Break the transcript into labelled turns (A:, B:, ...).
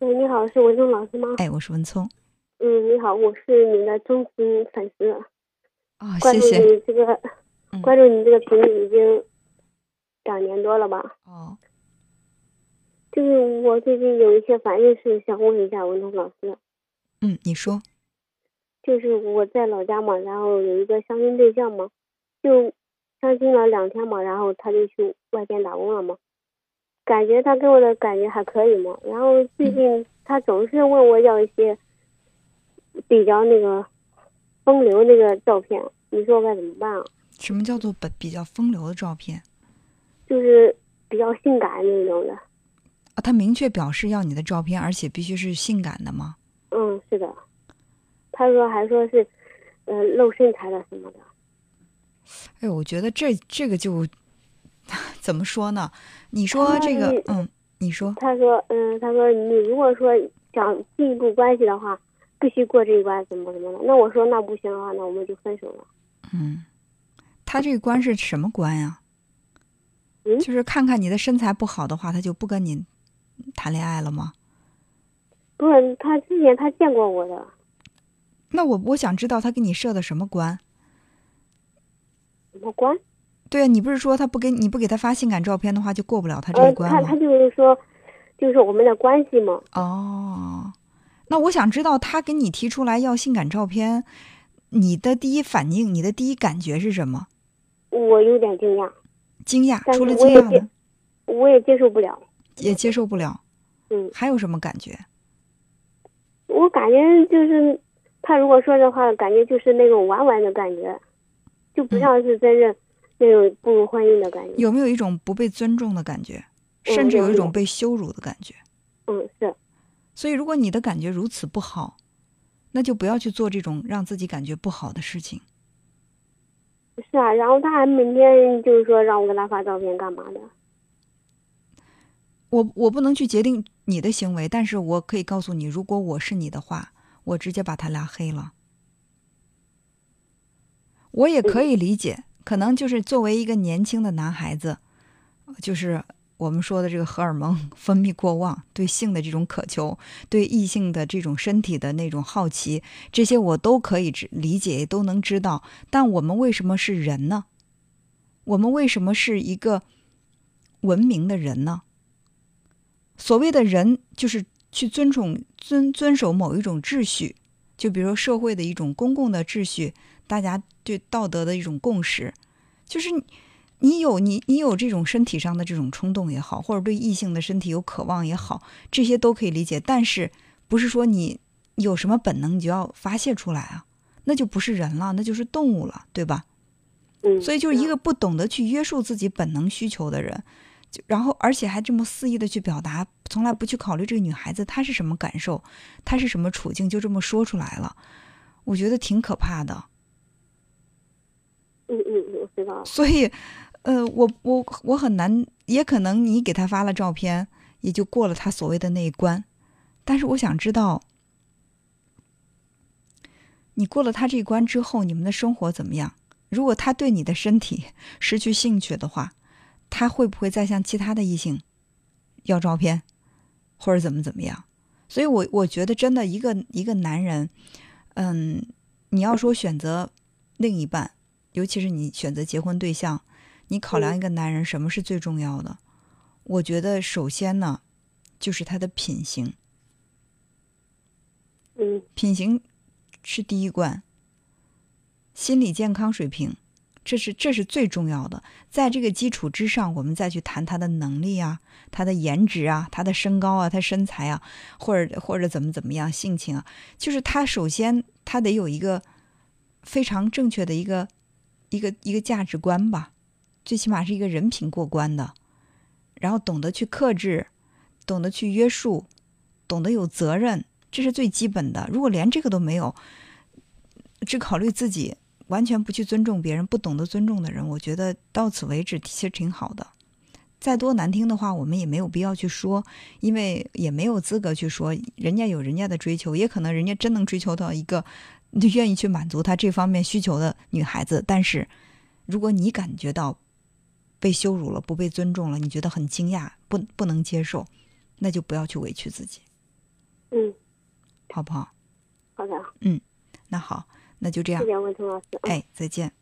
A: 喂，你好，是文聪老师吗？
B: 哎，我是文聪。
A: 嗯，你好，我是你的忠实粉丝。
B: 啊，
A: 关注
B: 谢谢。
A: 你这个，
B: 嗯
A: 关注你这个频率已经两年多了吧？
B: 哦，
A: 就是我最近有一些烦心事，想问一下文聪老师。
B: 嗯，你说。
A: 就是我在老家嘛，然后有一个相亲对象嘛，就相亲了两天嘛，然后他就去外边打工了嘛，感觉他给我的感觉还可以嘛，然后最近他总是问我要一些比较那个风流那个照片，你说我该怎么办啊？
B: 什么叫做比比较风流的照片
A: 就是比较性感那种的，
B: 啊？他明确表示要你的照片，而且必须是性感的吗？
A: 嗯，是的，他说还说是，呃，露身材的什么的，
B: 哎，我觉得这这个就 怎么说呢？你说这个，嗯，你说，
A: 他说，嗯，他说你如果说想进一步关系的话，必须过这一关，怎么怎么的。那我说那不行的话，那我们就分手了。
B: 嗯，他这个关是什么关呀？
A: 嗯
B: 就是看看你的身材不好的话，他就不跟你谈恋爱了吗？
A: 不是，他之前他见过我的，
B: 那我我想知道他给你设的什么关？
A: 什么关？
B: 对啊，你不是说他不给你不给他发性感照片的话，就过不了他这
A: 呃，
B: 一关吗
A: 他他？就是说，就是我们的关系嘛。
B: 哦，那我想知道他给你提出来要性感照片，你的第一反应，你的第一感觉是什么？
A: 我有点惊讶，
B: 惊讶，除了惊讶呢，
A: 我也接受不了。
B: 也接受不了。
A: 嗯，
B: 还有什么感觉？
A: 我感觉就是他如果说的话，感觉就是那种玩玩的感觉，就不像是真正那种步入婚姻的感觉。
B: 有没有一种不被尊重的感觉，
A: 嗯
B: 甚至有一种被羞辱的感觉？
A: 嗯，是，
B: 所以，如果你的感觉如此不好，那就不要去做这种让自己感觉不好的事情。
A: 是啊。然后他还每天就是说让我给他发照片干嘛的。
B: 我我不能去决定你的行为，但是我可以告诉你，如果我是你的话，我直接把他拉黑了。我也可以理解，可能就是作为一个年轻的男孩子，就是我们说的这个荷尔蒙 分泌过旺，对性的这种渴求，对异性的这种身体的那种好奇，这些我都可以理解，都能知道。但我们为什么是人呢？我们为什么是一个文明的人呢？所谓的人，就是去尊重、遵遵守某一种秩序，就比如说社会的一种公共的秩序，大家对道德的一种共识，就是你你有你你有这种身体上的这种冲动也好，或者对异性的身体有渴望也好，这些都可以理解。但是不是说你有什么本能你就要发泄出来啊？那就不是人了，那就是动物了，对吧？
A: 嗯，
B: 所以就是一个不懂得去约束自己本能需求的人，就然后而且还这么肆意的去表达，从来不去考虑这个女孩子她是什么感受，她是什么处境，就这么说出来了，我觉得挺可怕的。
A: 嗯嗯嗯，我知道。
B: 所以，呃，我我我很难，也可能你给他发了照片，也就过了他所谓的那一关，但是我想知道，你过了他这一关之后，你们的生活怎么样？如果他对你的身体 失去兴趣的话，他会不会再向其他的异性要照片，或者怎么怎么样？所以我我觉得，真的一个一个男人，嗯，你要说选择另一半，尤其是你选择结婚对象，你考量一个男人什么是最重要的？我觉得首先呢，就是他的品行，
A: 嗯
B: 品行是第一关，心理健康水平，这是这是最重要的。在这个基础之上，我们再去谈他的能力啊，他的颜值啊，他的身高啊，他身材啊，或者或者怎么怎么样，性情啊，就是他首先他得有一个非常正确的一个一个一个价值观吧，最起码是一个人品过关的，然后懂得去克制，懂得去约束，懂得有责任，这是最基本的。如果连这个都没有，只考虑自己，完全不去尊重别人，不懂得尊重的人，我觉得到此为止其实挺好的。再多难听的话，我们也没有必要去说，因为也没有资格去说。人家有人家的追求，也可能人家真能追求到一个愿意去满足他这方面需求的女孩子。但是，如果你感觉到被羞辱了、不被尊重了，你觉得很惊讶、不不能接受，那就不要去委屈自己。
A: 嗯，
B: 好不好？
A: 好的，
B: 那好，那就这样
A: 谢。谢文聪老师。嗯
B: 哎，再见。